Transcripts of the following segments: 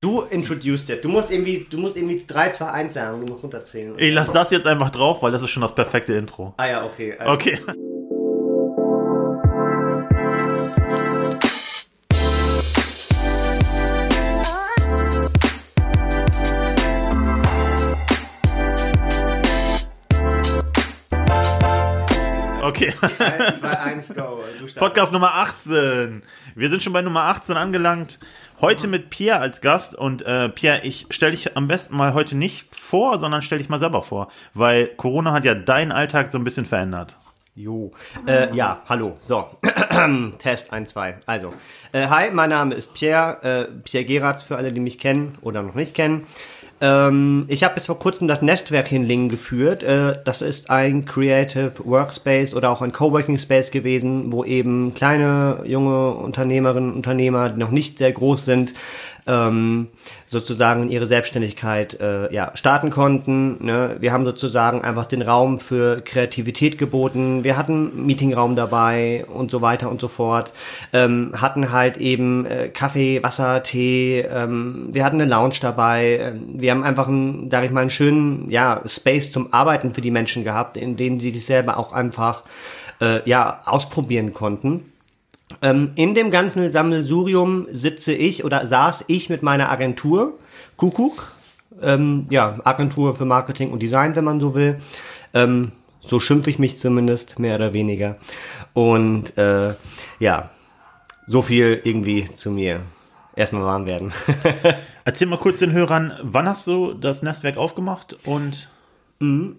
Du introduced it. Du musst irgendwie, du musst irgendwie 3, 2, 1 sagen. Du musst runterzählen. Ich lass das jetzt einfach drauf, weil das ist schon das perfekte Intro. Ah ja, okay. Also, Okay. Okay. 3, 2, 1, go. Podcast Nummer 18. Wir sind schon bei Nummer 18 angelangt. Heute mit Pierre als Gast. Und äh, Pierre, ich stelle dich am besten mal heute nicht vor, sondern stell dich mal selber vor. Weil Corona hat ja deinen Alltag so ein bisschen verändert. Jo. Äh, ja, hallo. So. Test 1, 2. Also. Äh, hi, mein Name ist Pierre. Äh, Pierre Geratz für alle, die mich kennen oder noch nicht kennen. Ähm, ich habe bis vor kurzem das Nestwerk in Lingen geführt. Äh, das ist ein Creative Workspace oder auch ein Coworking Space gewesen, wo eben kleine, junge Unternehmerinnen und Unternehmer, die noch nicht sehr groß sind, ähm, sozusagen ihre Selbstständigkeit äh, ja, starten konnten. Ne? Wir haben sozusagen einfach den Raum für Kreativität geboten. Wir hatten Meetingraum dabei und so weiter und so fort. Ähm, hatten halt eben äh, Kaffee, Wasser, Tee. Ähm, wir hatten eine Lounge dabei. Ähm, Wir haben einfach einen, sag ich mal, einen schönen ja, Space zum Arbeiten für die Menschen gehabt, in denen sie sich selber auch einfach äh, ja, ausprobieren konnten. Ähm, in dem ganzen Sammelsurium sitze ich oder saß ich mit meiner Agentur, Kuckuck, ähm, ja, Agentur für Marketing und Design, wenn man so will. Ähm, so schimpfe ich mich zumindest, mehr oder weniger. Und äh, ja, so viel irgendwie zu mir. Erstmal warm werden. Erzähl mal kurz den Hörern, wann hast du das Netzwerk aufgemacht und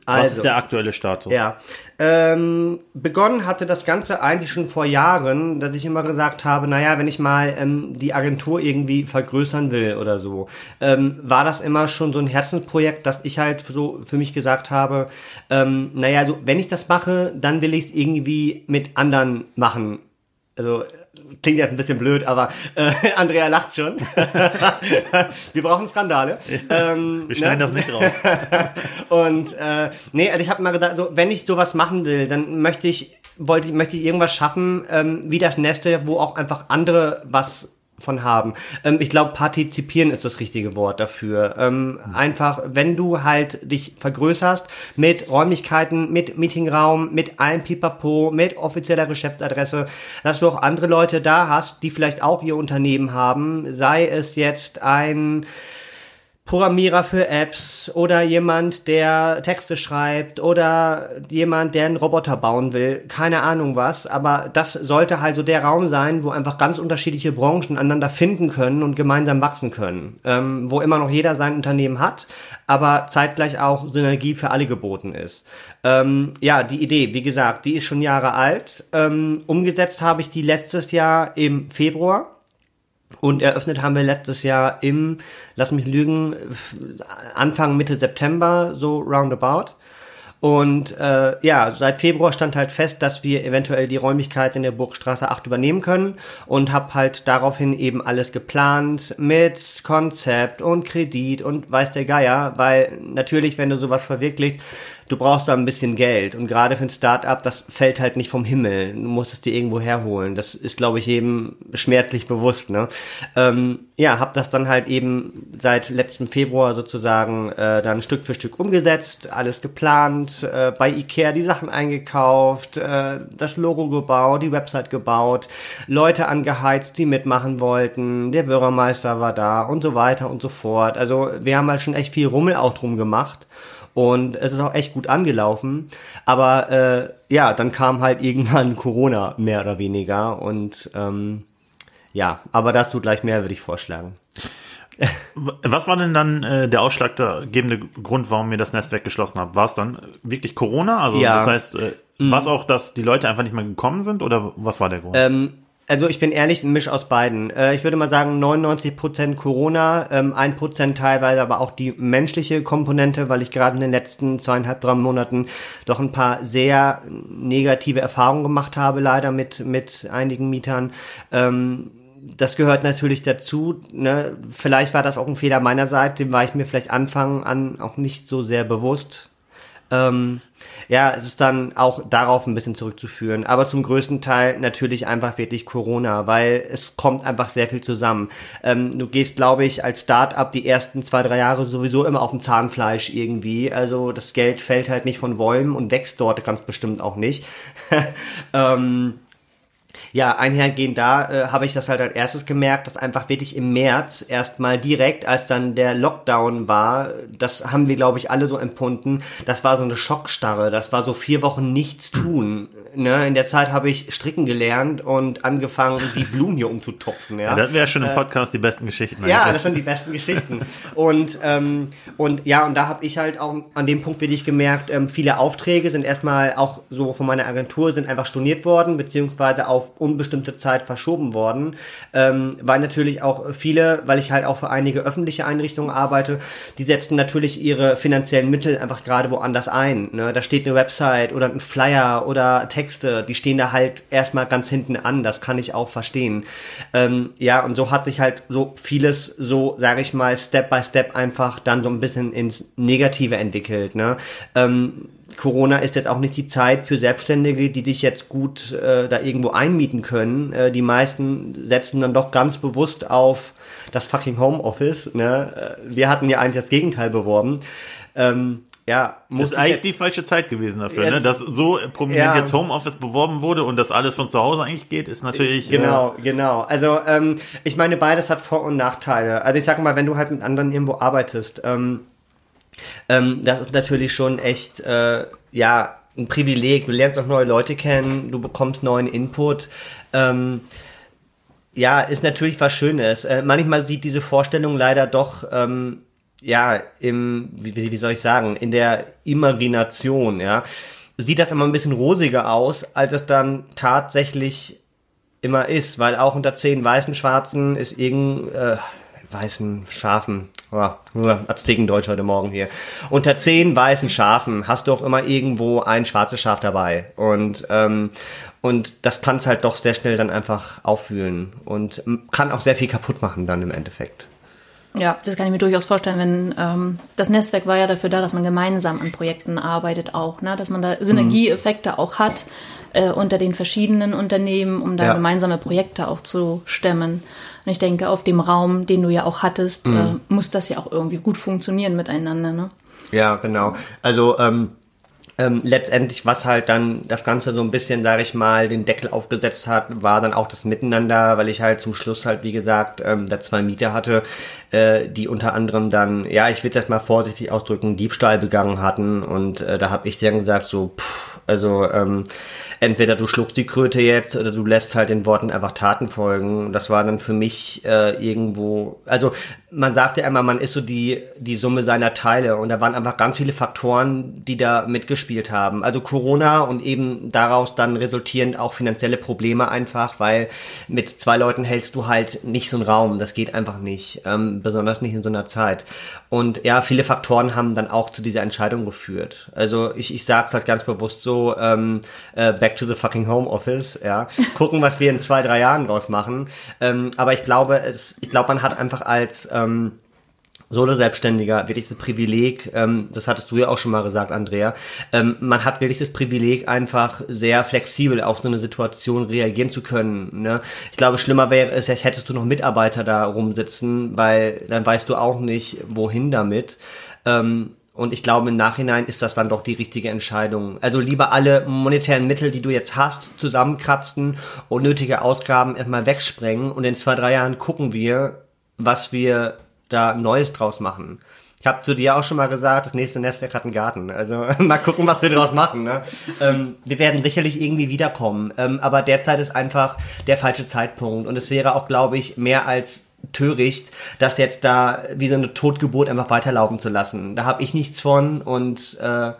was ist der aktuelle Status? Also, Ja. Ähm, begonnen hatte das Ganze eigentlich schon vor Jahren, dass ich immer gesagt habe, naja, wenn ich mal ähm, die Agentur irgendwie vergrößern will oder so, ähm, war das immer schon so ein Herzensprojekt, dass ich halt so für mich gesagt habe, ähm, naja, so, wenn ich das mache, dann will ich es irgendwie mit anderen machen. Also klingt jetzt ein bisschen blöd, aber äh, Andrea lacht schon. Wir brauchen Skandale. Ähm, Wir schneiden ne? das nicht raus. Und äh, nee, also ich habe mal gedacht, so, wenn ich sowas machen will, dann möchte ich, wollte ich, möchte ich irgendwas schaffen, ähm, wie das Neste, wo auch einfach andere was von haben. Ähm, ich glaube, partizipieren ist das richtige Wort dafür. Ähm, Einfach, wenn du halt dich vergrößerst mit Räumlichkeiten, mit Meetingraum, mit allem Pipapo, mit offizieller Geschäftsadresse, dass du auch andere Leute da hast, die vielleicht auch ihr Unternehmen haben, sei es jetzt ein Programmierer für Apps oder jemand, der Texte schreibt oder jemand, der einen Roboter bauen will, keine Ahnung was, aber das sollte halt so der Raum sein, wo einfach ganz unterschiedliche Branchen aneinander finden können und gemeinsam wachsen können, ähm, wo immer noch jeder sein Unternehmen hat, aber zeitgleich auch Synergie für alle geboten ist. Ähm, ja, die Idee, wie gesagt, die ist schon Jahre alt. Ähm, umgesetzt habe ich die letztes Jahr im Februar. Und eröffnet haben wir letztes Jahr im, lass mich lügen, Anfang Mitte September, so roundabout. Und äh, ja, seit Februar stand halt fest, dass wir eventuell die Räumlichkeit in der Burgstraße 8 übernehmen können und hab halt daraufhin eben alles geplant mit Konzept und Kredit und weiß der Geier, weil natürlich, wenn du sowas verwirklichst, du brauchst da ein bisschen Geld und gerade für ein Start-up, das fällt halt nicht vom Himmel. Du musst es dir irgendwo herholen. Das ist, glaube ich, jedem schmerzlich bewusst. Ne? Ähm, ja, habe das dann halt eben seit letztem Februar sozusagen äh, dann Stück für Stück umgesetzt, alles geplant, äh, bei Ikea die Sachen eingekauft, äh, das Logo gebaut, die Website gebaut, Leute angeheizt, die mitmachen wollten, der Bürgermeister war da und so weiter und so fort. Also wir haben halt schon echt viel Rummel auch drum gemacht. Und es ist auch echt gut angelaufen. Aber äh, ja, dann kam halt irgendwann Corona mehr oder weniger. Und ähm, ja, aber dazu gleich mehr würde ich vorschlagen. Was war denn dann äh, der ausschlaggebende Grund, warum ihr das Netzwerk geschlossen habt? War es dann wirklich Corona? Also Ja. das heißt, äh, war es auch, dass die Leute einfach nicht mehr gekommen sind oder was war der Grund? Ähm, also ich bin ehrlich, ein Misch aus beiden. Äh, ich würde mal sagen 99% Corona, ähm, 1% teilweise aber auch die menschliche Komponente, weil ich gerade in den letzten zweieinhalb, drei Monaten doch ein paar sehr negative Erfahrungen gemacht habe, leider mit, mit einigen Mietern. Ähm, das gehört natürlich dazu. Ne? Vielleicht war das auch ein Fehler meiner Seite, dem war ich mir vielleicht Anfang an auch nicht so sehr bewusst. Ähm, ja, es ist dann auch darauf ein bisschen zurückzuführen. Aber zum größten Teil natürlich einfach wirklich Corona, weil es kommt einfach sehr viel zusammen. Ähm, du gehst, glaube ich, als Start-up die ersten zwei, drei Jahre sowieso immer auf dem Zahnfleisch irgendwie. Also das Geld fällt halt nicht von Bäumen und wächst dort ganz bestimmt auch nicht. ähm, ja, einhergehend da äh, habe ich das halt als erstes gemerkt, dass einfach wirklich im März erstmal direkt, als dann der Lockdown war, das haben wir, glaube ich, alle so empfunden, das war so eine Schockstarre, das war so vier Wochen nichts tun. Ne? In der Zeit habe ich stricken gelernt und angefangen, die Blumen hier umzutopfen. Ja, ja das wäre schon im äh, Podcast äh, die besten Geschichten. Ja, eigentlich. das sind die besten Geschichten. und, ähm, und ja, und da habe ich halt auch an dem Punkt wirklich gemerkt, ähm, viele Aufträge sind erstmal auch so von meiner Agentur sind einfach storniert worden, beziehungsweise auf unbestimmte Zeit verschoben worden, ähm, weil natürlich auch viele, weil ich halt auch für einige öffentliche Einrichtungen arbeite, die setzen natürlich ihre finanziellen Mittel einfach gerade woanders ein. Ne? Da steht eine Website oder ein Flyer oder Texte, die stehen da halt erstmal ganz hinten an, das kann ich auch verstehen. Ähm, ja, und so hat sich halt so vieles so, sage ich mal, Step by Step einfach dann so ein bisschen ins Negative entwickelt. Ne? Ähm, Corona ist jetzt auch nicht die Zeit für Selbstständige, die dich jetzt gut äh, da irgendwo einmieten können. Äh, die meisten setzen dann doch ganz bewusst auf das fucking Homeoffice. Ne? Äh, wir hatten ja eigentlich das Gegenteil beworben. Ähm, ja, muss ist eigentlich jetzt, die falsche Zeit gewesen dafür, jetzt, ne? Dass so prominent ja, jetzt Homeoffice beworben wurde und das alles von zu Hause eigentlich geht, ist natürlich. Genau, äh, genau. Also ähm, ich meine, beides hat Vor- und Nachteile. Also ich sag mal, wenn du halt mit anderen irgendwo arbeitest, ähm, ähm, das ist natürlich schon echt, äh, ja, ein Privileg. Du lernst auch neue Leute kennen, du bekommst neuen Input. Ähm, ja, ist natürlich was Schönes. Äh, manchmal sieht diese Vorstellung leider doch, ähm, ja, im, wie, wie soll ich sagen, in der Imagination, ja, sieht das immer ein bisschen rosiger aus, als es dann tatsächlich immer ist, weil auch unter zehn weißen Schwarzen ist irgend, äh, weißen Schafen, oh, Aztekendeutsch heute Morgen hier. Unter zehn weißen Schafen hast du auch immer irgendwo ein schwarzes Schaf dabei. Und, ähm, und das kann es halt doch sehr schnell dann einfach auffühlen und kann auch sehr viel kaputt machen dann im Endeffekt. Ja, das kann ich mir durchaus vorstellen, wenn ähm, das Netzwerk war ja dafür da, dass man gemeinsam an Projekten arbeitet auch, ne? dass man da Synergieeffekte mhm. auch hat äh, unter den verschiedenen Unternehmen, um da ja. gemeinsame Projekte auch zu stemmen. Und ich denke, auf dem Raum, den du ja auch hattest, mhm. äh, muss das ja auch irgendwie gut funktionieren miteinander. Ne? Ja, genau. Also ähm, ähm, letztendlich, was halt dann das Ganze so ein bisschen, sage ich mal, den Deckel aufgesetzt hat, war dann auch das Miteinander, weil ich halt zum Schluss halt, wie gesagt, ähm, da zwei Mieter hatte, äh, die unter anderem dann, ja, ich will das mal vorsichtig ausdrücken, Diebstahl begangen hatten. Und äh, da habe ich dann gesagt, so, pff, also ähm, entweder du schluckst die Kröte jetzt oder du lässt halt den Worten einfach Taten folgen. Das war dann für mich äh, irgendwo, also man sagt ja immer, man ist so die, die Summe seiner Teile und da waren einfach ganz viele Faktoren, die da mitgespielt haben. Also Corona und eben daraus dann resultierend auch finanzielle Probleme einfach, weil mit zwei Leuten hältst du halt nicht so einen Raum. Das geht einfach nicht, ähm, besonders nicht in so einer Zeit. Und ja, viele Faktoren haben dann auch zu dieser Entscheidung geführt. Also ich, ich sag's halt ganz bewusst so, ähm, äh, back to the fucking home office, ja. Gucken, was wir in zwei, drei Jahren draus machen. Ähm, aber ich glaube, es, ich glaube, man hat einfach als ähm, Solo-Selbstständiger wirklich das Privileg, ähm, das hattest du ja auch schon mal gesagt, Andrea, ähm, man hat wirklich das Privileg, einfach sehr flexibel auf so eine Situation reagieren zu können. Ne? Ich glaube, schlimmer wäre es, hättest du noch Mitarbeiter da rumsitzen, weil dann weißt du auch nicht, wohin damit. Ähm, und ich glaube, im Nachhinein ist das dann doch die richtige Entscheidung. Also lieber alle monetären Mittel, die du jetzt hast, zusammenkratzen und nötige Ausgaben erstmal wegsprengen und in zwei, drei Jahren gucken wir, was wir da Neues draus machen. Ich habe zu dir auch schon mal gesagt, das nächste Netzwerk hat einen Garten. Also mal gucken, was wir draus machen. Ne? Ähm, wir werden sicherlich irgendwie wiederkommen. Ähm, aber derzeit ist einfach der falsche Zeitpunkt. Und es wäre auch, glaube ich, mehr als töricht, das jetzt da wie so eine Totgeburt einfach weiterlaufen zu lassen. Da habe ich nichts von und äh,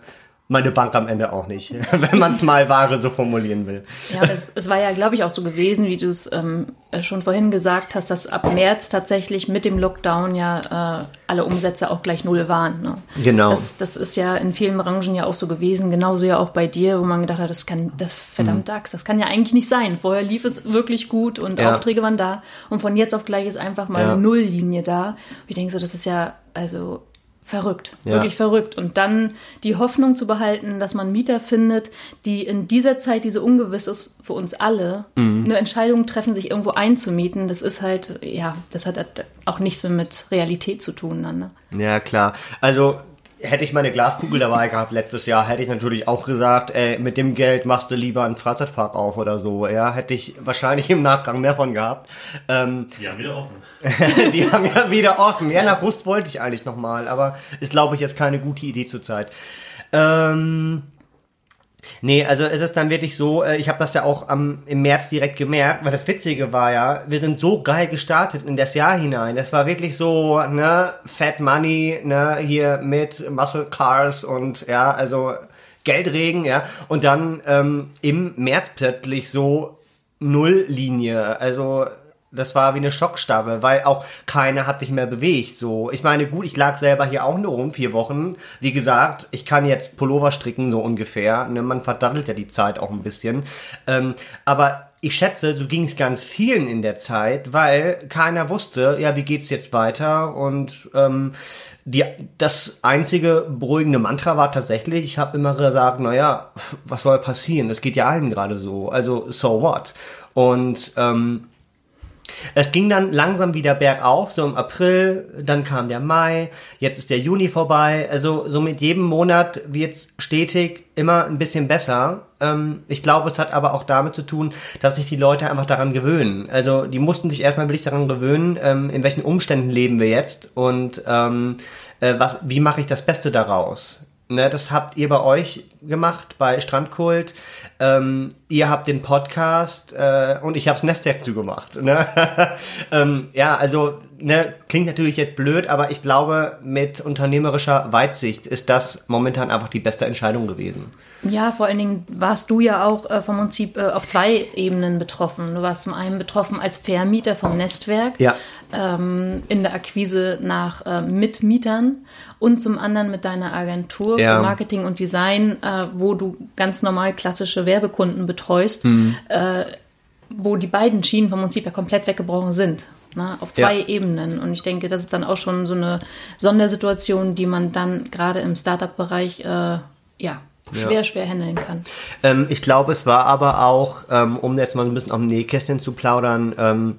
meine Bank am Ende auch nicht, wenn man es mal wahre so formulieren will. Ja, es, es war ja, glaube ich, auch so gewesen, wie du es ähm, schon vorhin gesagt hast, dass ab März tatsächlich mit dem Lockdown ja äh, alle Umsätze auch gleich null waren. Ne? Genau. Das, das ist ja in vielen Branchen ja auch so gewesen, genauso ja auch bei dir, wo man gedacht hat, das kann, das verdammt mhm. DAX, das kann ja eigentlich nicht sein. Vorher lief es wirklich gut und ja. Aufträge waren da und von jetzt auf gleich ist einfach mal ja. eine Nulllinie da. Und ich denke so, das ist ja, also verrückt, ja. wirklich verrückt. Und dann die Hoffnung zu behalten, dass man Mieter findet, die in dieser Zeit, die so ungewiss ist für uns alle, mhm. eine Entscheidung treffen, sich irgendwo einzumieten, das ist halt, ja, das hat auch nichts mehr mit Realität zu tun dann. Ne? Ja, klar. Also hätte ich meine Glaskugel dabei gehabt letztes Jahr, hätte ich natürlich auch gesagt, ey, mit dem Geld machst du lieber einen Freizeitpark auf oder so. Ja, hätte ich wahrscheinlich im Nachgang mehr von gehabt. Ähm, die haben wieder offen. die haben ja wieder offen. Ja, nach Rust wollte ich eigentlich nochmal, aber ist, glaube ich, jetzt keine gute Idee zurzeit. Ähm, Nee, also es ist dann wirklich so, äh, ich habe das ja auch am, im März direkt gemerkt, weil das Witzige war ja, wir sind so geil gestartet in das Jahr hinein. Das war wirklich so, ne, Fat Money, ne, hier mit Muscle Cars und ja, also Geldregen, ja. Und dann ähm, im März plötzlich so Nulllinie. Also das war wie eine Schockstarre, weil auch keiner hat sich mehr bewegt. So, ich meine, gut, ich lag selber hier auch nur rum vier Wochen. Wie gesagt, ich kann jetzt Pullover stricken so ungefähr. Ne? Man verdattelt ja die Zeit auch ein bisschen. Ähm, aber ich schätze, so ging es ganz vielen in der Zeit, weil keiner wusste, ja, wie geht's jetzt weiter und ähm, die, das einzige beruhigende Mantra war tatsächlich, ich habe immer gesagt, naja, was soll passieren? Es geht ja allen gerade so, also so what? Und ähm, es ging dann langsam wieder bergauf, so im April, dann kam der Mai, jetzt ist der Juni vorbei. Also so mit jedem Monat wird es stetig immer ein bisschen besser. Ähm, ich glaube, es hat aber auch damit zu tun, dass sich die Leute einfach daran gewöhnen. Also die mussten sich erstmal wirklich daran gewöhnen, ähm, in welchen Umständen leben wir jetzt und ähm, äh, was, wie mache ich das Beste daraus. Ne, das habt ihr bei euch gemacht, bei Strandkult. Ähm, ihr habt den Podcast äh, und ich habe das Netzwerk zugemacht. Ne? ähm, ja, also ne, klingt natürlich jetzt blöd, aber ich glaube, mit unternehmerischer Weitsicht ist das momentan einfach die beste Entscheidung gewesen. Ja, vor allen Dingen warst du ja auch äh, vom Prinzip äh, auf zwei Ebenen betroffen. Du warst zum einen betroffen als Vermieter vom Nestwerk ja. ähm, in der Akquise nach äh, Mitmietern und zum anderen mit deiner Agentur ja. für Marketing und Design, äh, wo du ganz normal klassische Werbekunden betreust, mhm. Äh, wo die beiden Schienen vom Prinzip ja komplett weggebrochen sind. Ne, auf zwei ja. Ebenen. Und ich denke, das ist dann auch schon so eine Sondersituation, die man dann gerade im Startup-Bereich äh, ja, schwer, ja. schwer handeln kann. Ähm, ich glaube, es war aber auch, ähm, um jetzt mal ein bisschen auf dem Nähkästchen zu plaudern, ähm,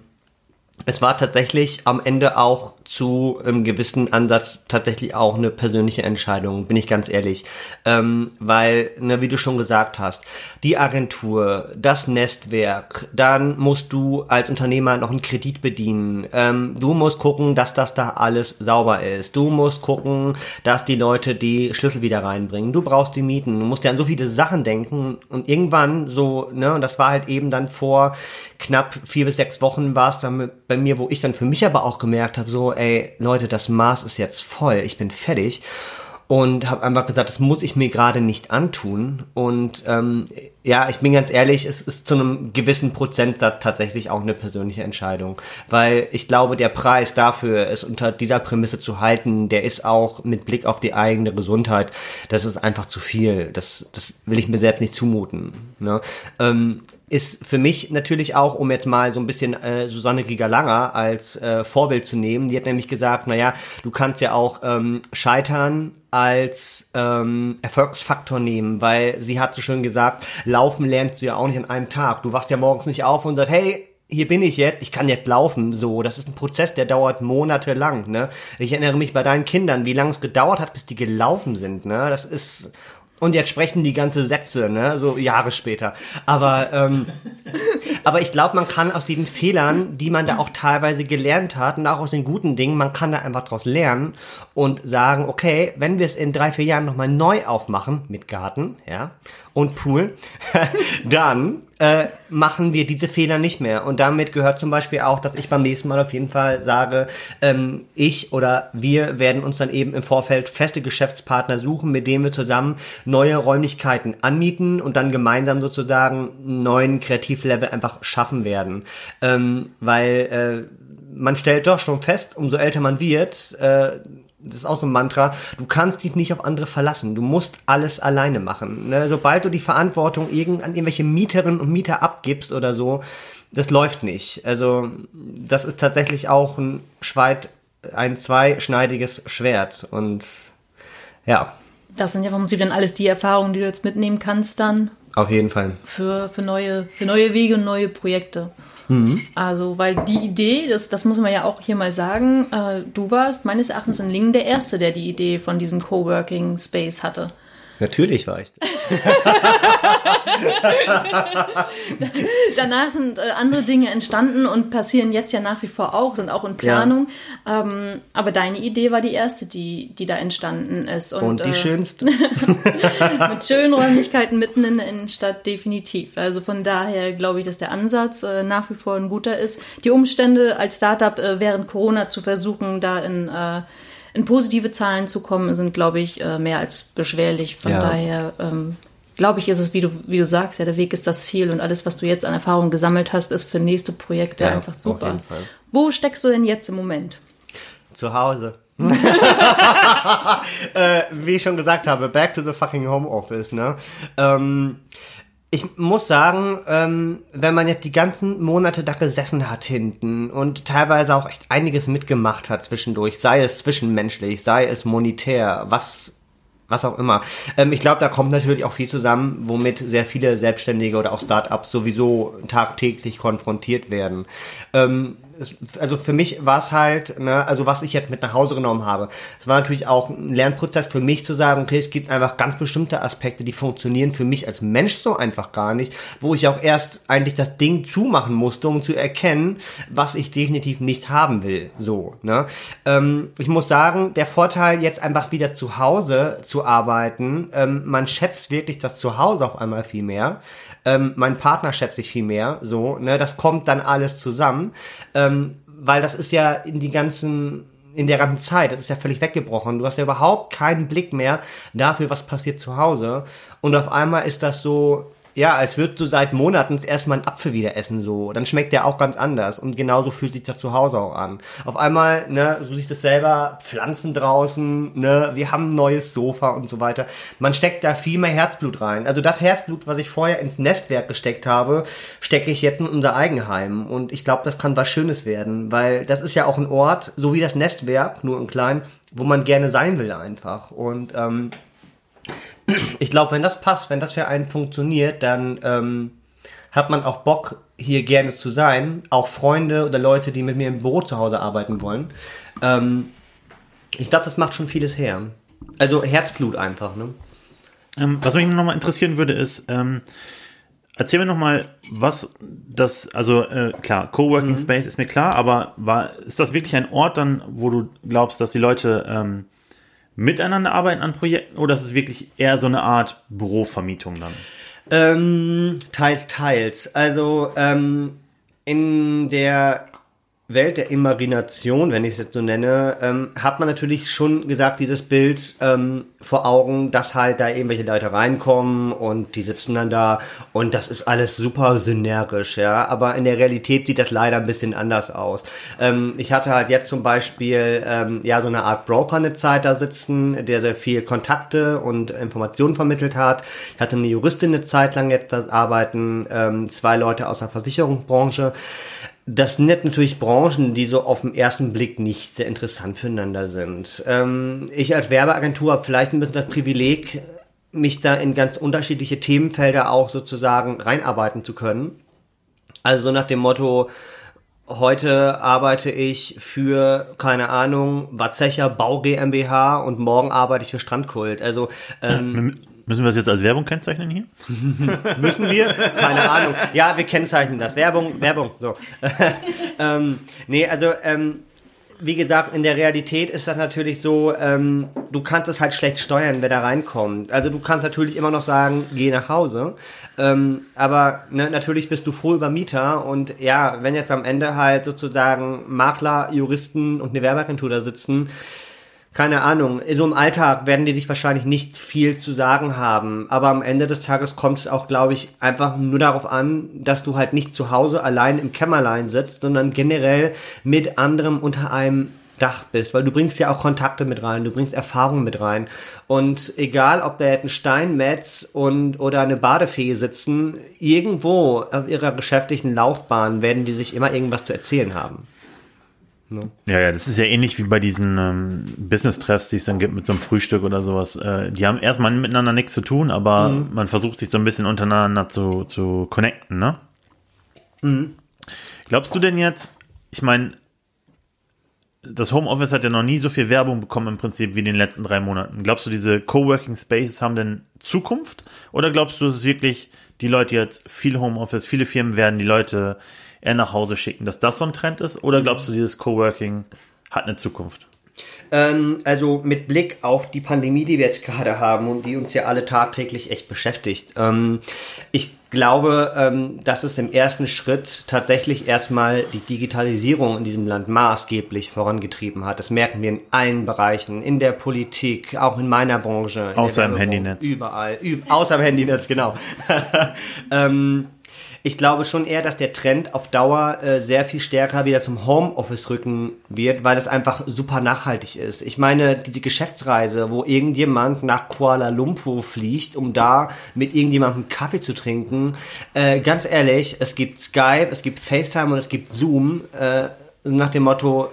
es war tatsächlich am Ende auch zu einem gewissen Ansatz tatsächlich auch eine persönliche Entscheidung, bin ich ganz ehrlich. Ähm, weil, ne, wie du schon gesagt hast, die Agentur, das Nestwerk, dann musst du als Unternehmer noch einen Kredit bedienen. Ähm, du musst gucken, dass das da alles sauber ist. Du musst gucken, dass die Leute die Schlüssel wieder reinbringen. Du brauchst die Mieten. Du musst ja an so viele Sachen denken. Und irgendwann so, ne, und das war halt eben dann vor knapp vier bis sechs Wochen war es dann bei mir, wo ich dann für mich aber auch gemerkt habe, so, ey, Leute, das Maß ist jetzt voll, ich bin fertig. Und habe einfach gesagt, das muss ich mir gerade nicht antun. Und ähm, ja, ich bin ganz ehrlich, es ist zu einem gewissen Prozentsatz tatsächlich auch eine persönliche Entscheidung. Weil ich glaube, der Preis dafür, es unter dieser Prämisse zu halten, der ist auch mit Blick auf die eigene Gesundheit, das ist einfach zu viel. Das, das will ich mir selbst nicht zumuten. Ne? Ähm, ist für mich natürlich auch, um jetzt mal so ein bisschen äh, Susanne Grieger-Langer als äh, Vorbild zu nehmen, die hat nämlich gesagt, naja, du kannst ja auch ähm, scheitern als ähm, Erfolgsfaktor nehmen, weil sie hat so schön gesagt, laufen lernst du ja auch nicht an einem Tag. Du wachst ja morgens nicht auf und sagst, hey, hier bin ich jetzt, ich kann jetzt laufen, so. Das ist ein Prozess, der dauert monatelang, ne. Ich erinnere mich bei deinen Kindern, wie lange es gedauert hat, bis die gelaufen sind, ne. Das ist, und jetzt sprechen die ganze Sätze, ne, so Jahre später. Aber, ähm, aber ich glaube, man kann aus diesen Fehlern, die man da auch teilweise gelernt hat und auch aus den guten Dingen, man kann da einfach draus lernen und sagen, okay, wenn wir es in drei, vier Jahren nochmal neu aufmachen, mit Garten, ja, und Pool, dann äh, machen wir diese Fehler nicht mehr. Und damit gehört zum Beispiel auch, dass ich beim nächsten Mal auf jeden Fall sage, ähm, ich oder wir werden uns dann eben im Vorfeld feste Geschäftspartner suchen, mit denen wir zusammen neue Räumlichkeiten anmieten und dann gemeinsam sozusagen einen neuen Kreativlevel einfach schaffen werden. Ähm, weil äh, man stellt doch schon fest, umso älter man wird, äh, das ist auch so ein Mantra, du kannst dich nicht auf andere verlassen. Du musst alles alleine machen. Ne? Sobald du die Verantwortung irgend, an irgendwelche Mieterinnen und Mieter abgibst oder so, das läuft nicht. Also das ist tatsächlich auch ein Schweit ein zweischneidiges Schwert und ja. Das sind ja vom Prinzip dann alles die Erfahrungen, die du jetzt mitnehmen kannst dann. Auf jeden Fall. Für, für, neue, für neue Wege und neue Projekte. Mhm. Also, weil die Idee, das, das muss man ja auch hier mal sagen, äh, du warst meines Erachtens in Lingen der Erste, der die Idee von diesem Coworking Space hatte. Natürlich war ich. Danach sind äh, andere Dinge entstanden und passieren jetzt ja nach wie vor auch, sind auch in Planung. Ja. Ähm, aber deine Idee war die erste, die, die da entstanden ist. Und, und die äh, schönste. mit schönen Räumlichkeiten mitten in der Innenstadt, definitiv. Also von daher glaube ich, dass der Ansatz äh, nach wie vor ein guter ist. Die Umstände als Startup äh, während Corona zu versuchen, da in äh, in positive Zahlen zu kommen, sind, glaube ich, äh, mehr als beschwerlich. Von ja. daher ähm, glaube ich, ist es, wie du, wie du sagst, ja, der Weg ist das Ziel und alles, was du jetzt an Erfahrung gesammelt hast, ist für nächste Projekte ja, einfach super. Wo steckst du denn jetzt im Moment? Zu Hause. äh, wie ich schon gesagt habe, back to the fucking home office, ne? Ähm, ich muss sagen, ähm, wenn man jetzt die ganzen Monate da gesessen hat hinten und teilweise auch echt einiges mitgemacht hat zwischendurch, sei es zwischenmenschlich, sei es monetär, was was auch immer. Ähm, ich glaube, da kommt natürlich auch viel zusammen, womit sehr viele Selbstständige oder auch Startups sowieso tagtäglich konfrontiert werden. Ähm, also für mich war es halt, ne, also was ich jetzt mit nach Hause genommen habe, es war natürlich auch ein Lernprozess für mich zu sagen, okay, es gibt einfach ganz bestimmte Aspekte, die funktionieren für mich als Mensch so einfach gar nicht, wo ich auch erst eigentlich das Ding zumachen musste, um zu erkennen, was ich definitiv nicht haben will. So, ne? Ähm, ich muss sagen, der Vorteil jetzt einfach wieder zu Hause zu arbeiten, ähm, man schätzt wirklich das Zuhause auf einmal viel mehr. Ähm, mein Partner schätze ich viel mehr, so, ne, das kommt dann alles zusammen, ähm, weil das ist ja in die ganzen in der ganzen Zeit, das ist ja völlig weggebrochen. Du hast ja überhaupt keinen Blick mehr dafür, was passiert zu Hause. Und auf einmal ist das so, ja, als würdest du seit Monaten erstmal einen Apfel wieder essen, so. Dann schmeckt der auch ganz anders. Und genauso fühlt sich das zu Hause auch an. Auf einmal, ne, du siehst es selber, Pflanzen draußen, ne, wir haben ein neues Sofa und so weiter. Man steckt da viel mehr Herzblut rein. Also das Herzblut, was ich vorher ins Nestwerk gesteckt habe, stecke ich jetzt in unser Eigenheim. Und ich glaube, das kann was Schönes werden, weil das ist ja auch ein Ort, so wie das Nestwerk, nur in klein, wo man gerne sein will einfach. Und, ähm, ich glaube, wenn das passt, wenn das für einen funktioniert, dann ähm, hat man auch Bock, hier gerne zu sein. Auch Freunde oder Leute, die mit mir im Büro zu Hause arbeiten wollen. Ähm, ich glaube, das macht schon vieles her. Also Herzblut einfach, ne? Ähm, was mich nochmal interessieren würde, ist, ähm, erzähl mir nochmal, was das, also äh, klar, Coworking mhm. Space ist mir klar, aber war, ist das wirklich ein Ort dann, wo du glaubst, dass die Leute ähm, miteinander arbeiten an Projekten oder ist es wirklich eher so eine Art Bürovermietung dann? Ähm, teils, teils. Also ähm, in der Welt der Imagination, wenn ich es jetzt so nenne, ähm, hat man natürlich schon gesagt, dieses Bild ähm, vor Augen, dass halt da irgendwelche Leute reinkommen und die sitzen dann da und das ist alles super synergisch, ja. Aber in der Realität sieht das leider ein bisschen anders aus. Ähm, ich hatte halt jetzt zum Beispiel ähm, ja so eine Art Broker eine Zeit da sitzen, der sehr viel Kontakte und Informationen vermittelt hat. Ich hatte eine Juristin eine Zeit lang jetzt da arbeiten, ähm, zwei Leute aus der Versicherungsbranche das sind natürlich Branchen, die so auf den ersten Blick nicht sehr interessant füreinander sind. Ähm, ich als Werbeagentur habe vielleicht ein bisschen das Privileg, mich da in ganz unterschiedliche Themenfelder auch sozusagen reinarbeiten zu können. Also so nach dem Motto, heute arbeite ich für, keine Ahnung, Watzecher Bau GmbH und morgen arbeite ich für Strandkult. Also ähm, Müssen wir das jetzt als Werbung kennzeichnen hier? Müssen wir? Keine Ahnung. Ja, wir kennzeichnen das. Werbung, Werbung, so. ähm, nee, also, ähm, wie gesagt, in der Realität ist das natürlich so, ähm, du kannst es halt schlecht steuern, wer da reinkommt. Also du kannst natürlich immer noch sagen, geh nach Hause. Ähm, aber ne, natürlich bist du froh über Mieter und ja, wenn jetzt am Ende halt sozusagen Makler, Juristen und eine Werbeagentur da sitzen, keine Ahnung, so im Alltag werden die dich wahrscheinlich nicht viel zu sagen haben, aber am Ende des Tages kommt es auch, glaube ich, einfach nur darauf an, dass du halt nicht zu Hause allein im Kämmerlein sitzt, sondern generell mit anderem unter einem Dach bist, weil du bringst ja auch Kontakte mit rein, du bringst Erfahrungen mit rein. Und egal, ob da jetzt ein Steinmetz und oder eine Badefee sitzen, irgendwo auf ihrer geschäftlichen Laufbahn werden die sich immer irgendwas zu erzählen haben. Ne? Ja, ja, das ist ja ähnlich wie bei diesen ähm, Business-Treffs, die es dann gibt mit so einem Frühstück oder sowas. Äh, die haben erstmal miteinander nichts zu tun, aber mhm. man versucht sich so ein bisschen untereinander zu, zu connecten, ne? Mhm. Glaubst du denn jetzt, ich meine, das Homeoffice hat ja noch nie so viel Werbung bekommen im Prinzip wie in den letzten drei Monaten. Glaubst du, diese Coworking Spaces haben denn Zukunft? Oder glaubst du, es ist wirklich die Leute jetzt viel Homeoffice, viele Firmen werden die Leute eher nach Hause schicken, dass das so ein Trend ist? Oder glaubst du, dieses Coworking hat eine Zukunft? Ähm, also mit Blick auf die Pandemie, die wir jetzt gerade haben und die uns ja alle tagtäglich echt beschäftigt. Ähm, ich glaube, ähm, dass es im ersten Schritt tatsächlich erstmal die Digitalisierung in diesem Land maßgeblich vorangetrieben hat. Das merken wir in allen Bereichen, in der Politik, auch in meiner Branche. Außer im Handynetz. Überall. Üb außer im Handynetz, genau. ich glaube schon eher, dass der Trend auf Dauer äh, sehr viel stärker wieder zum Homeoffice rücken wird, weil das einfach super nachhaltig ist. Ich meine, diese Geschäftsreise, wo irgendjemand nach Kuala Lumpur fliegt, um da mit irgendjemandem Kaffee zu trinken, äh, ganz ehrlich, es gibt Skype, es gibt FaceTime und es gibt Zoom, äh, nach dem Motto,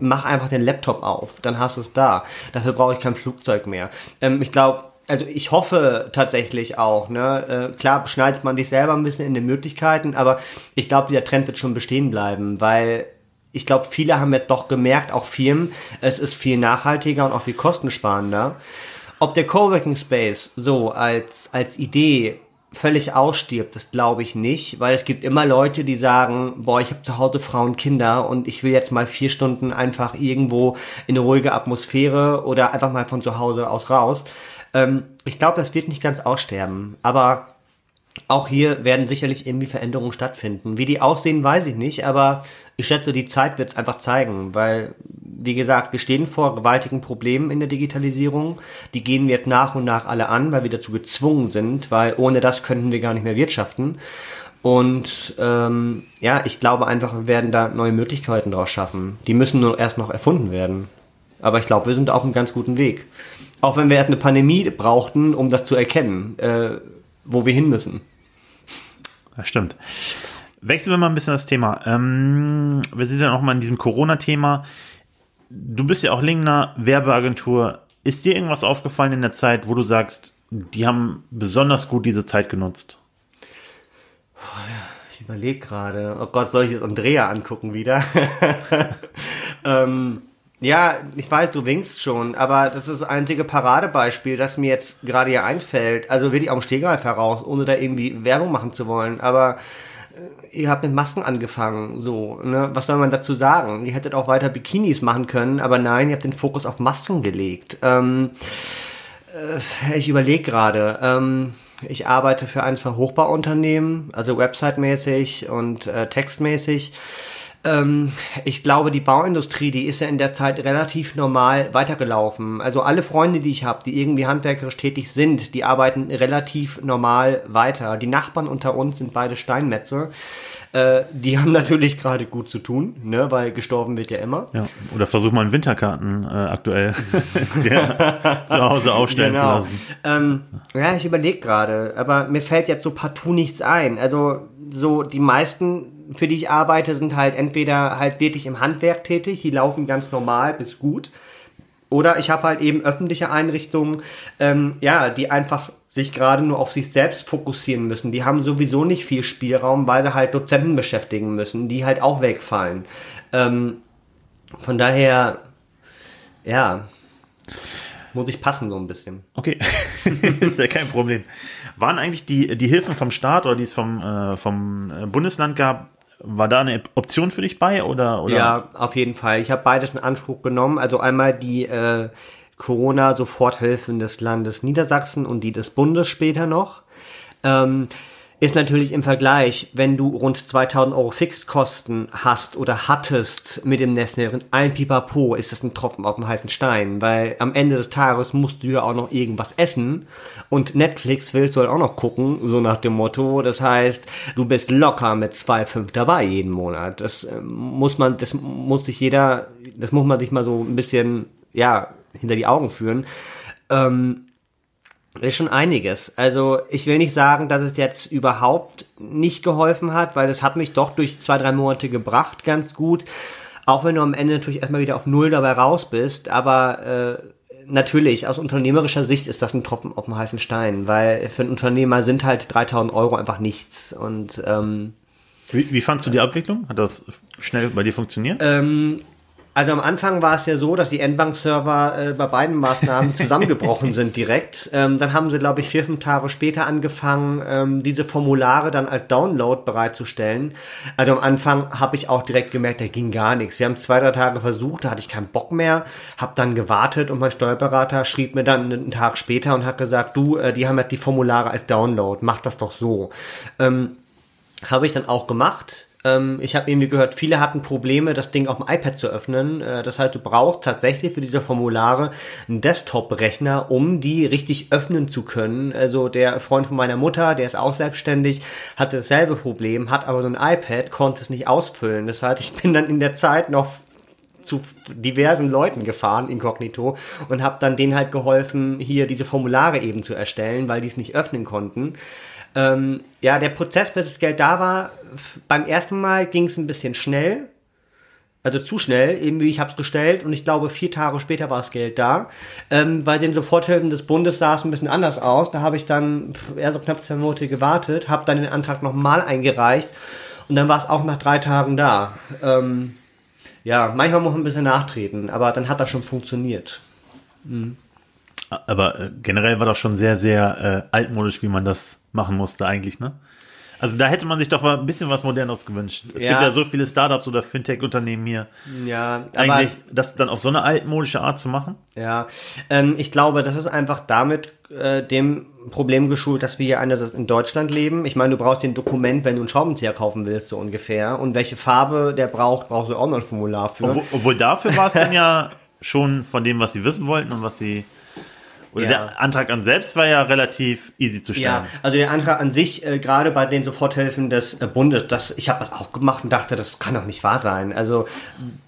mach einfach den Laptop auf, dann hast du es da. Dafür brauche ich kein Flugzeug mehr. Ähm, ich glaube, also ich hoffe tatsächlich auch, ne? Äh, klar beschneidet man sich selber ein bisschen in den Möglichkeiten, aber ich glaube, dieser Trend wird schon bestehen bleiben, weil ich glaube, viele haben jetzt doch gemerkt, auch Firmen, es ist viel nachhaltiger und auch viel kostensparender. Ob der Coworking Space so als, als Idee völlig ausstirbt, das glaube ich nicht, weil es gibt immer Leute, die sagen, boah, ich habe zu Hause Frauen, Kinder und ich will jetzt mal vier Stunden einfach irgendwo in eine ruhige Atmosphäre oder einfach mal von zu Hause aus raus. Ähm, ich glaube, das wird nicht ganz aussterben, aber auch hier werden sicherlich irgendwie Veränderungen stattfinden. Wie die aussehen, weiß ich nicht, aber ich schätze, die Zeit wird es einfach zeigen, weil, wie gesagt, wir stehen vor gewaltigen Problemen in der Digitalisierung. Die gehen wir jetzt nach und nach alle an, weil wir dazu gezwungen sind, weil ohne das könnten wir gar nicht mehr wirtschaften. Und ähm, ja, ich glaube einfach, wir werden da neue Möglichkeiten draus schaffen. Die müssen nur erst noch erfunden werden. Aber ich glaube, wir sind auf einem ganz guten Weg. Auch wenn wir erst eine Pandemie brauchten, um das zu erkennen, äh, wo wir hin müssen. Das stimmt. Wechseln wir mal ein bisschen das Thema. Ähm, wir sind ja noch mal in diesem Corona-Thema. Du bist ja auch Lingner Werbeagentur. Ist dir irgendwas aufgefallen in der Zeit, wo du sagst, die haben besonders gut diese Zeit genutzt? Ich überlege gerade. Oh Gott, soll ich jetzt Andrea angucken wieder? ähm, ja, ich weiß, du winkst schon, aber das ist das einzige Paradebeispiel, das mir jetzt gerade hier einfällt. Also wirklich am Stegreif heraus, ohne da irgendwie Werbung machen zu wollen. Aber äh, ihr habt mit Masken angefangen, so, ne? Was soll man dazu sagen? Ihr hättet auch weiter Bikinis machen können, aber nein, ihr habt den Fokus auf Masken gelegt. Ähm, äh, ich überlege gerade, ähm, ich arbeite für eins von Hochbauunternehmen, also website-mäßig und äh, textmäßig. Ähm, ich glaube, die Bauindustrie, die ist ja in der Zeit relativ normal weitergelaufen. Also alle Freunde, die ich habe, die irgendwie handwerkerisch tätig sind, die arbeiten relativ normal weiter. Die Nachbarn unter uns sind beide Steinmetze. Äh, die haben natürlich gerade gut zu tun, ne, weil gestorben wird ja immer. Ja, oder versuch mal einen Winterkarten äh, aktuell zu Hause aufstellen genau. zu lassen. Ähm, ja, ich überlege gerade, aber mir fällt jetzt so partout nichts ein. Also so die meisten für die ich arbeite, sind halt entweder halt wirklich im Handwerk tätig, die laufen ganz normal bis gut. Oder ich habe halt eben öffentliche Einrichtungen, ähm, ja, die einfach sich gerade nur auf sich selbst fokussieren müssen. Die haben sowieso nicht viel Spielraum, weil sie halt Dozenten beschäftigen müssen, die halt auch wegfallen. Ähm, von daher, ja, muss ich passen so ein bisschen. Okay, ist ja kein Problem. Waren eigentlich die, die Hilfen vom Staat oder die es vom, äh, vom Bundesland gab, war da eine Option für dich bei oder? oder? Ja, auf jeden Fall. Ich habe beides in Anspruch genommen. Also einmal die äh, Corona-Soforthilfen des Landes Niedersachsen und die des Bundes später noch. Ähm, ist natürlich im Vergleich, wenn du rund 2000 Euro Fixkosten hast oder hattest mit dem Nestmeer, ein Pipapo, ist das ein Tropfen auf dem heißen Stein, weil am Ende des Tages musst du ja auch noch irgendwas essen und Netflix willst du halt auch noch gucken, so nach dem Motto. Das heißt, du bist locker mit 2,5 dabei jeden Monat. Das äh, muss man, das muss sich jeder, das muss man sich mal so ein bisschen, ja, hinter die Augen führen. Ähm, ist schon einiges. Also ich will nicht sagen, dass es jetzt überhaupt nicht geholfen hat, weil es hat mich doch durch zwei, drei Monate gebracht, ganz gut. Auch wenn du am Ende natürlich erstmal wieder auf Null dabei raus bist, aber äh, natürlich, aus unternehmerischer Sicht ist das ein Tropfen auf dem heißen Stein, weil für einen Unternehmer sind halt 3000 Euro einfach nichts und ähm, wie, wie fandst du die Abwicklung? Hat das schnell bei dir funktioniert? Ähm, also am Anfang war es ja so, dass die Endbank-Server äh, bei beiden Maßnahmen zusammengebrochen sind direkt. Ähm, dann haben sie, glaube ich, vier, fünf Tage später angefangen, ähm, diese Formulare dann als Download bereitzustellen. Also am Anfang habe ich auch direkt gemerkt, da ging gar nichts. Sie haben es zwei, drei Tage versucht, da hatte ich keinen Bock mehr, habe dann gewartet und mein Steuerberater schrieb mir dann einen Tag später und hat gesagt, du, äh, die haben jetzt die Formulare als Download, mach das doch so. Ähm, habe ich dann auch gemacht ähm, ich habe irgendwie gehört, viele hatten Probleme, das Ding auf dem iPad zu öffnen. Äh, das heißt, du brauchst tatsächlich für diese Formulare einen Desktop-Rechner, um die richtig öffnen zu können. Also der Freund von meiner Mutter, der ist auch selbstständig, hatte dasselbe Problem, hat aber so ein iPad, konnte es nicht ausfüllen. Das heißt, ich bin dann in der Zeit noch zu diversen Leuten gefahren, inkognito, und habe dann denen halt geholfen, hier diese Formulare eben zu erstellen, weil die es nicht öffnen konnten. Ähm, ja, der Prozess, bis das Geld da war, beim ersten Mal ging es ein bisschen schnell. Also zu schnell, eben wie ich habe es gestellt und ich glaube vier Tage später war das Geld da. Ähm, bei den Soforthilfen des Bundes sah es ein bisschen anders aus. Da habe ich dann eher so knapp zwei Monate gewartet, habe dann den Antrag nochmal eingereicht und dann war es auch nach drei Tagen da. Ähm, ja, manchmal muss man ein bisschen nachtreten, aber dann hat das schon funktioniert. Mhm. Aber äh, generell war das schon sehr, sehr äh, altmodisch, wie man das machen musste eigentlich, ne? Also da hätte man sich doch mal ein bisschen was Modernes gewünscht. Es ja. gibt ja so viele Startups oder Fintech-Unternehmen hier. Ja, eigentlich das dann auf so eine altmodische Art zu machen. Ja, ähm, ich glaube, das ist einfach damit äh, dem Problem geschult, dass wir hier einerseits in Deutschland leben. Ich meine, du brauchst den Dokument, wenn du einen Schraubenzieher kaufen willst, so ungefähr. Und welche Farbe der braucht, brauchst du auch noch ein Formular für. Obwohl, obwohl dafür war es dann ja schon von dem, was sie wissen wollten und was sie oder ja. der Antrag an selbst war ja relativ easy zu stellen. Ja, also der Antrag an sich, äh, gerade bei den Soforthilfen des äh, Bundes, das, ich habe das auch gemacht und dachte, das kann doch nicht wahr sein. Also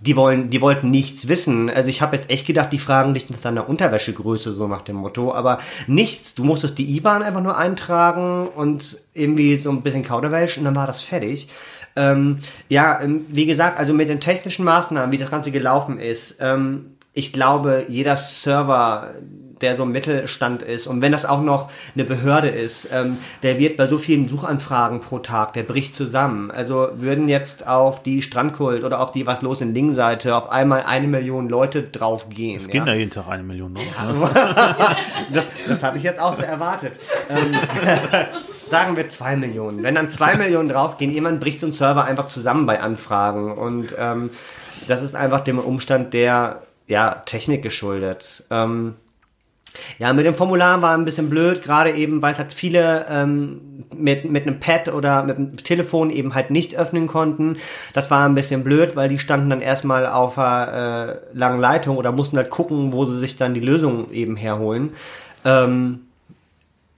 die wollen, die wollten nichts wissen. Also ich habe jetzt echt gedacht, die fragen dich nach deiner Unterwäschegröße, so nach dem Motto, aber nichts. Du musstest die IBAN einfach nur eintragen und irgendwie so ein bisschen Kauderwelsch und dann war das fertig. Ähm, ja, ähm, wie gesagt, also mit den technischen Maßnahmen, wie das Ganze gelaufen ist, ähm, ich glaube, jeder Server, der so ein Mittelstand ist und wenn das auch noch eine Behörde ist, ähm, der wird bei so vielen Suchanfragen pro Tag, der bricht zusammen. Also würden jetzt auf die Strandkult oder auf die Was los in Ling-Seite auf einmal eine Million Leute draufgehen. Es gehen ja jeden Tag eine Million. Ja. das das habe ich jetzt auch so erwartet. Ähm, sagen wir zwei Millionen. Wenn dann zwei Millionen draufgehen, jemand bricht so ein Server einfach zusammen bei Anfragen und ähm, das ist einfach dem Umstand der ja, Technik geschuldet. Ähm, ja, mit dem Formular war ein bisschen blöd, gerade eben, weil es halt viele ähm, mit, mit einem Pad oder mit dem Telefon eben halt nicht öffnen konnten. Das war ein bisschen blöd, weil die standen dann erstmal auf einer äh, langen Leitung oder mussten halt gucken, wo sie sich dann die Lösung eben herholen. Ähm,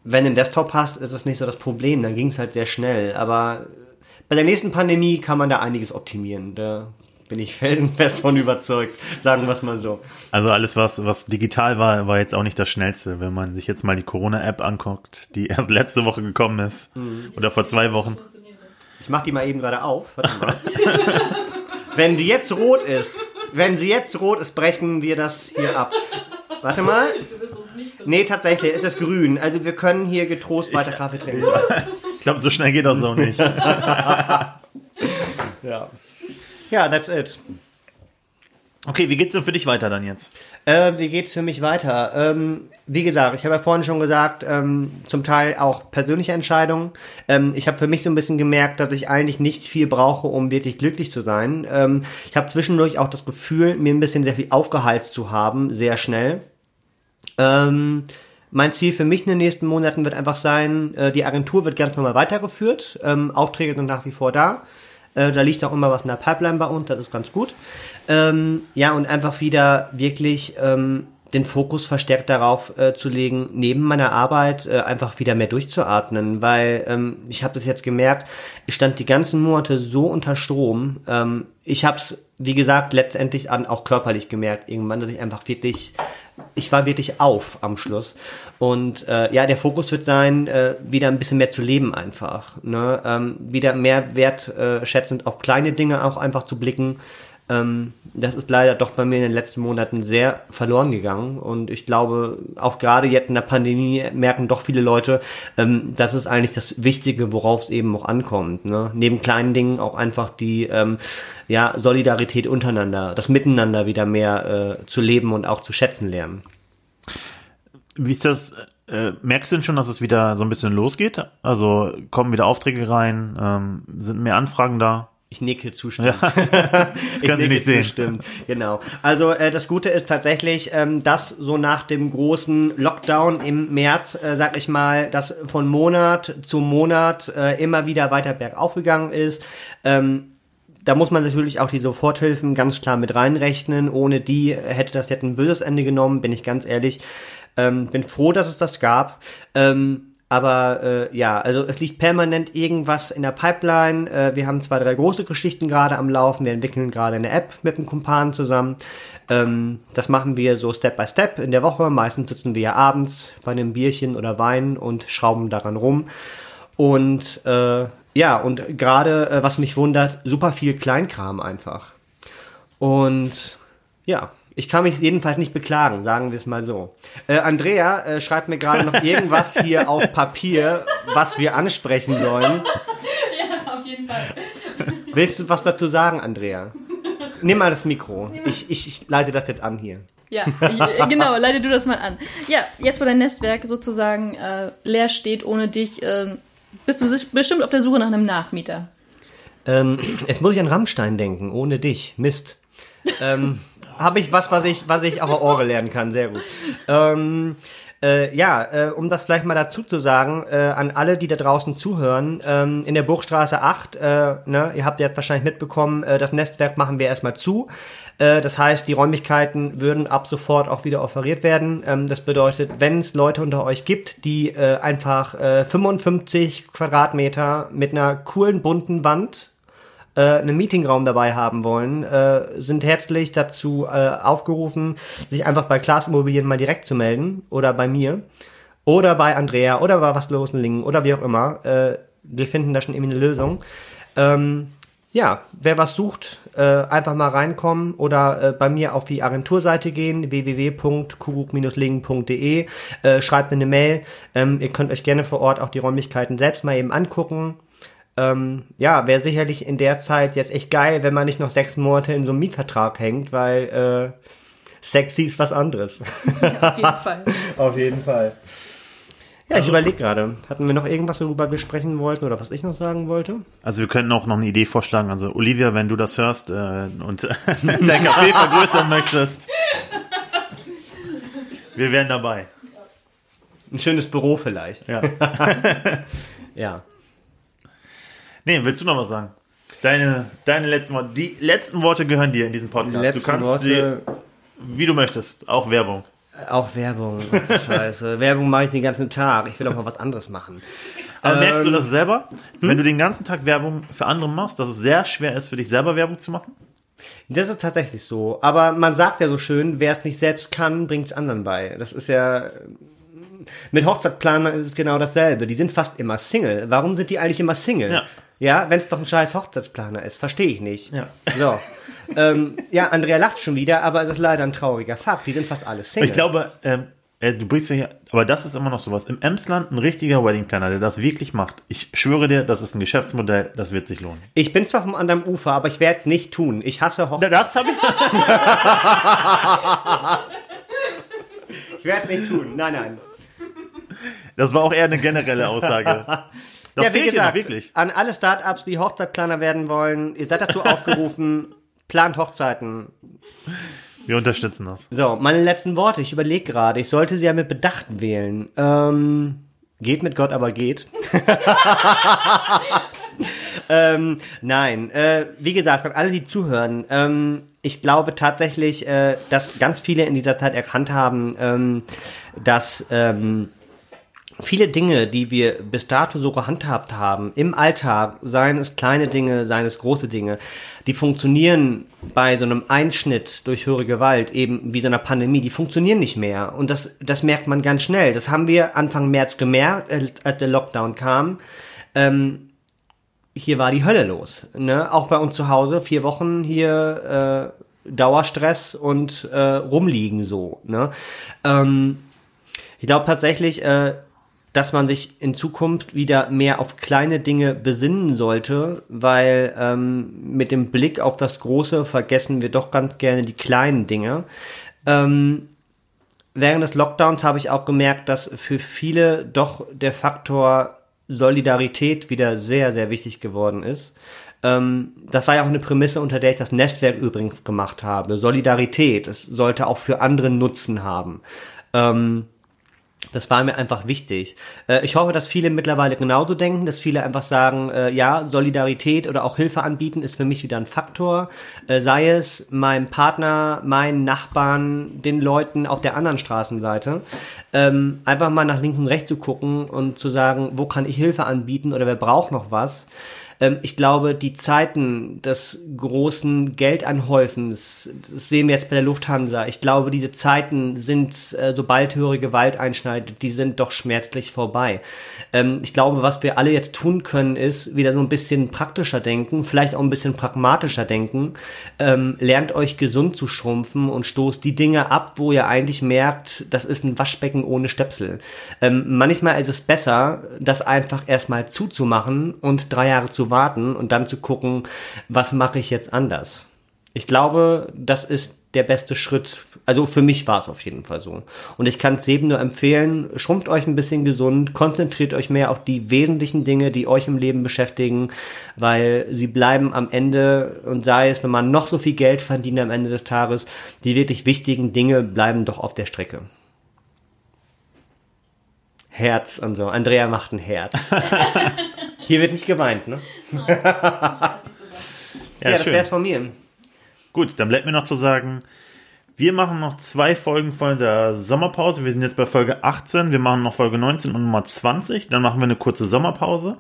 wenn du einen Desktop hast, ist es nicht so das Problem, dann ging es halt sehr schnell. Aber bei der nächsten Pandemie kann man da einiges optimieren. Da bin ich felsenfest von überzeugt, sagen wir es mal so. Also alles, was, was digital war, war jetzt auch nicht das Schnellste. Wenn man sich jetzt mal die Corona-App anguckt, die erst letzte Woche gekommen ist mhm. oder vor zwei Wochen. Ich mach die mal eben gerade auf. Warte mal. wenn sie jetzt rot ist, wenn sie jetzt rot ist, brechen wir das hier ab. Warte mal. Nee, tatsächlich, ist es grün. Also wir können hier getrost weiter ich, Kaffee trinken. Ich glaube, so schnell geht das auch nicht. ja. Ja, that's it. Okay, wie geht's denn für dich weiter dann jetzt? Äh, wie geht's für mich weiter? Ähm, wie gesagt, ich habe ja vorhin schon gesagt, ähm, zum Teil auch persönliche Entscheidungen. Ähm, ich habe für mich so ein bisschen gemerkt, dass ich eigentlich nicht viel brauche, um wirklich glücklich zu sein. Ähm, ich habe zwischendurch auch das Gefühl, mir ein bisschen sehr viel aufgeheizt zu haben, sehr schnell. Ähm, mein Ziel für mich in den nächsten Monaten wird einfach sein, äh, die Agentur wird ganz normal weitergeführt, ähm, Aufträge sind nach wie vor da. Äh, da liegt auch immer was in der Pipeline bei uns, das ist ganz gut. Ähm, ja, und einfach wieder wirklich ähm, den Fokus verstärkt darauf äh, zu legen, neben meiner Arbeit äh, einfach wieder mehr durchzuatmen, weil ähm, ich habe das jetzt gemerkt, ich stand die ganzen Monate so unter Strom. Ähm, ich habe es, wie gesagt, letztendlich auch körperlich gemerkt irgendwann, dass ich einfach wirklich, ich war wirklich auf am Schluss. Und äh, ja, der Fokus wird sein, äh, wieder ein bisschen mehr zu leben einfach, ne? ähm, wieder mehr wertschätzend auf kleine Dinge auch einfach zu blicken Ähm, das ist leider doch bei mir in den letzten Monaten sehr verloren gegangen. Und ich glaube, auch gerade jetzt in der Pandemie merken doch viele Leute, ähm, das ist eigentlich das Wichtige, worauf es eben auch ankommt. Ne? Neben kleinen Dingen auch einfach die ähm, ja, Solidarität untereinander, das Miteinander wieder mehr äh, zu leben und auch zu schätzen lernen. Wie ist das? Äh, merkst du denn schon, dass es wieder so ein bisschen losgeht? Also kommen wieder Aufträge rein, ähm, sind mehr Anfragen da? Ich nicke zustimmen. Ja. das können Sie nicht sehen. Zustimmen. Genau. Also äh, das Gute ist tatsächlich, ähm, dass so nach dem großen Lockdown im März, äh, sag ich mal, das von Monat zu Monat äh, immer wieder weiter bergauf gegangen ist. Ähm, da muss man natürlich auch die Soforthilfen ganz klar mit reinrechnen. Ohne die hätte das jetzt ein böses Ende genommen, bin ich ganz ehrlich. Ähm, bin froh, dass es das gab. Ähm, aber äh, ja, also es liegt permanent irgendwas in der Pipeline. Äh, wir haben zwei, drei große Geschichten gerade am Laufen. Wir entwickeln gerade eine App mit einem Kumpan zusammen. Ähm, das machen wir so Step by Step in der Woche. Meistens sitzen wir ja abends bei einem Bierchen oder Wein und schrauben daran rum. Und äh, ja, und gerade, äh, was mich wundert, super viel Kleinkram einfach. Und ja, ich kann mich jedenfalls nicht beklagen, sagen wir es mal so. Äh, Andrea äh, schreibt mir gerade noch irgendwas hier auf Papier, was wir ansprechen sollen. Ja, auf jeden Fall. Willst du was dazu sagen, Andrea? Nimm mal das Mikro. Ich, ich, ich leite das jetzt an hier. Ja, äh, genau, leite du das mal an. Ja, jetzt wo dein Nestwerk sozusagen äh, leer steht ohne dich, äh, bist du bestimmt auf der Suche nach einem Nachmieter. Ähm, jetzt muss ich an Rammstein denken, ohne dich. Mist. Ähm, Habe ich was, was ich, was ich der Ohr lernen kann, sehr gut. Ähm, äh, ja, äh, um das vielleicht mal dazu zu sagen, äh, an alle, die da draußen zuhören, ähm, in der Burgstraße 8, äh, ne, ihr habt jetzt wahrscheinlich mitbekommen, äh, das Nestwerk machen wir erstmal zu. Äh, das heißt, die Räumlichkeiten würden ab sofort auch wieder offeriert werden. Ähm, das bedeutet, wenn es Leute unter euch gibt, die einfach äh, 55 Quadratmeter mit einer coolen bunten Wand äh, einen Meetingraum dabei haben wollen, äh, sind herzlich dazu äh, aufgerufen, sich einfach bei Klaas Immobilien mal direkt zu melden oder bei mir oder bei Andrea oder bei was los in Lingen oder wie auch immer. Äh, wir finden da schon irgendwie eine Lösung. Ähm, ja, wer was sucht, äh, einfach mal reinkommen oder äh, bei mir auf die Agenturseite gehen, www.kuruk-lingen.de, äh, schreibt mir eine Mail. Ähm, ihr könnt euch gerne vor Ort auch die Räumlichkeiten selbst mal eben angucken. Ähm, ja, wäre sicherlich in der Zeit jetzt echt geil, wenn man nicht noch sechs Monate in so einem Mietvertrag hängt, weil äh, sexy ist was anderes. Auf jeden Fall. Auf jeden Fall. Ja, ich überlege gerade, hatten wir noch irgendwas, worüber wir sprechen wollten oder was ich noch sagen wollte? Also wir könnten auch noch eine Idee vorschlagen. Also Olivia, wenn du das hörst äh, und dein Café vergrößern möchtest, wir wären dabei. Ein schönes Büro vielleicht. Ja. Ja. Nee, willst du noch was sagen? Deine, deine letzten Worte. Die letzten Worte gehören dir in diesem Podcast. Die letzten du kannst Worte, sie, wie du möchtest, auch Werbung. auch Werbung. Scheiße. Werbung mache ich den ganzen Tag. Ich will auch mal was anderes machen. Aber merkst du Ähm, das selber, wenn du den ganzen Tag Werbung für andere machst, dass es sehr schwer ist, für dich selber Werbung zu machen? Das ist tatsächlich so. Aber man sagt ja so schön, wer es nicht selbst kann, bringt es anderen bei. Das ist ja. Mit Hochzeitsplanern ist es genau dasselbe. Die sind fast immer Single. Warum sind die eigentlich immer Single? Ja. Ja, wenn es doch ein scheiß Hochzeitsplaner ist. Verstehe ich nicht. Ja. So. ähm, ja, Andrea lacht schon wieder, aber es ist leider ein trauriger Fakt. Die sind fast alle Single. Ich glaube, ähm, äh, du bringst ja hier, aber das ist immer noch sowas. Im Emsland ein richtiger Wedding Planner, der das wirklich macht. Ich schwöre dir, das ist ein Geschäftsmodell, das wird sich lohnen. Ich bin zwar vom anderen Ufer, aber ich werde es nicht tun. Ich hasse Hochzeiten. Das habe ich. Ich werde es nicht tun. Nein, nein. Das war auch eher eine generelle Aussage. Das ja, wie gesagt, wirklich. an alle Startups, die Hochzeitplaner werden wollen, ihr seid dazu aufgerufen, plant Hochzeiten. Wir unterstützen das. So, meine letzten Worte. Ich überlege gerade, ich sollte sie ja mit Bedacht wählen. Ähm, geht mit Gott, aber geht. ähm, nein, äh, wie gesagt, an alle, die zuhören, ähm, ich glaube tatsächlich, äh, dass ganz viele in dieser Zeit erkannt haben, ähm, dass ähm, viele Dinge, die wir bis dato so gehandhabt haben, im Alltag, seien es kleine Dinge, seien es große Dinge, die funktionieren bei so einem Einschnitt durch höhere Gewalt, eben wie so einer Pandemie, die funktionieren nicht mehr. Und das, das merkt man ganz schnell. Das haben wir Anfang März gemerkt, äh, als der Lockdown kam. Ähm, hier war die Hölle los. Ne? Auch bei uns zu Hause, vier Wochen hier äh, Dauerstress und äh, rumliegen so. Ne? Ähm, ich glaube tatsächlich, äh, dass man sich in Zukunft wieder mehr auf kleine Dinge besinnen sollte, weil ähm, mit dem Blick auf das Große vergessen wir doch ganz gerne die kleinen Dinge. Ähm, während des Lockdowns habe ich auch gemerkt, dass für viele doch der Faktor Solidarität wieder sehr, sehr wichtig geworden ist. Ähm, das war ja auch eine Prämisse, unter der ich das Netzwerk übrigens gemacht habe. Solidarität, es sollte auch für andere Nutzen haben. Ähm, das war mir einfach wichtig. Äh, ich hoffe, dass viele mittlerweile genauso denken, dass viele einfach sagen, äh, ja, Solidarität oder auch Hilfe anbieten ist für mich wieder ein Faktor. Äh, sei es meinem Partner, meinen Nachbarn, den Leuten auf der anderen Straßenseite. Ähm, einfach mal nach links und rechts zu gucken und zu sagen, wo kann ich Hilfe anbieten oder wer braucht noch was. Ähm, ich glaube, die Zeiten des großen Geldanhäufens, das sehen wir jetzt bei der Lufthansa, ich glaube, diese Zeiten sind, äh, sobald höhere Gewalt einschneidet, die sind doch schmerzlich vorbei. Ähm, ich glaube, was wir alle jetzt tun können, ist wieder so ein bisschen praktischer denken, vielleicht auch ein bisschen pragmatischer denken. Ähm, lernt euch gesund zu schrumpfen und stoßt die Dinge ab, wo ihr eigentlich merkt, das ist ein Waschbecken ohne Stöpsel. Manchmal ist es besser, das einfach erstmal zuzumachen und drei Jahre zu warten und dann zu gucken, was mache ich jetzt anders. Ich glaube, das ist der beste Schritt. Also für mich war es auf jeden Fall so. Und ich kann es jedem nur empfehlen, schrumpft euch ein bisschen gesund, konzentriert euch mehr auf die wesentlichen Dinge, die euch im Leben beschäftigen, weil sie bleiben am Ende, und sei es, wenn man noch so viel Geld verdient am Ende des Tages, die wirklich wichtigen Dinge bleiben doch auf der Strecke. Herz und so. Andrea macht ein Herz. Hier wird nicht geweint, ne? Ich. Ja, Ja, das schön. wär's von mir. Gut, dann bleibt mir noch zu sagen, wir machen noch zwei Folgen von der Sommerpause. Wir sind jetzt bei Folge 18, wir machen noch Folge 19 und Nummer 20. Dann machen wir eine kurze Sommerpause.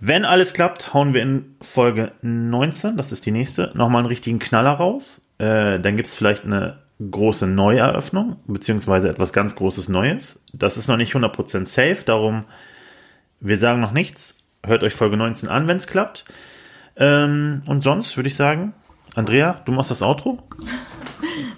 Wenn alles klappt, hauen wir in Folge 19, das ist die nächste, nochmal einen richtigen Knaller raus. Äh, dann gibt's vielleicht eine große Neueröffnung, beziehungsweise etwas ganz Großes Neues. Das ist noch nicht 100% safe, darum, wir sagen noch nichts. Hört euch Folge 19 an, wenn's klappt. Ähm, und sonst würde ich sagen, Andrea, du machst das Outro?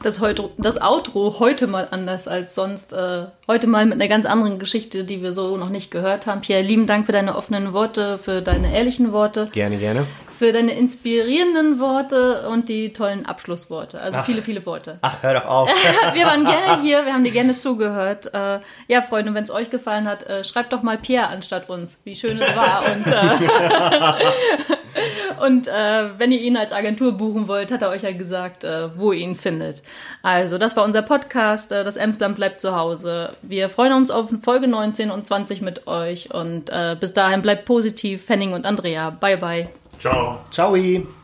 Das, heute, das Outro heute mal anders als sonst. Äh, heute mal mit einer ganz anderen Geschichte, die wir so noch nicht gehört haben. Pierre, lieben Dank für deine offenen Worte, für deine ehrlichen Worte, Gerne, gerne. Für deine inspirierenden Worte und die tollen Abschlussworte. Also viele, viele Worte. Ach, hör doch auf. wir waren gerne hier, wir haben dir gerne zugehört. Äh, ja, Freunde, wenn es euch gefallen hat, äh, schreibt doch mal Pierre anstatt uns, wie schön es war. Und, äh, und äh, wenn ihr ihn als Agentur buchen wollt, hat er euch ja gesagt, äh, wo ihr ihn findet. Also, das war unser Podcast. Äh, das Amsterdam bleibt zu Hause. Wir freuen uns auf Folge 19 und 20 mit euch. Und bis dahin bleibt positiv. Henning und Andrea. Bye, bye. Ciao. Ciao.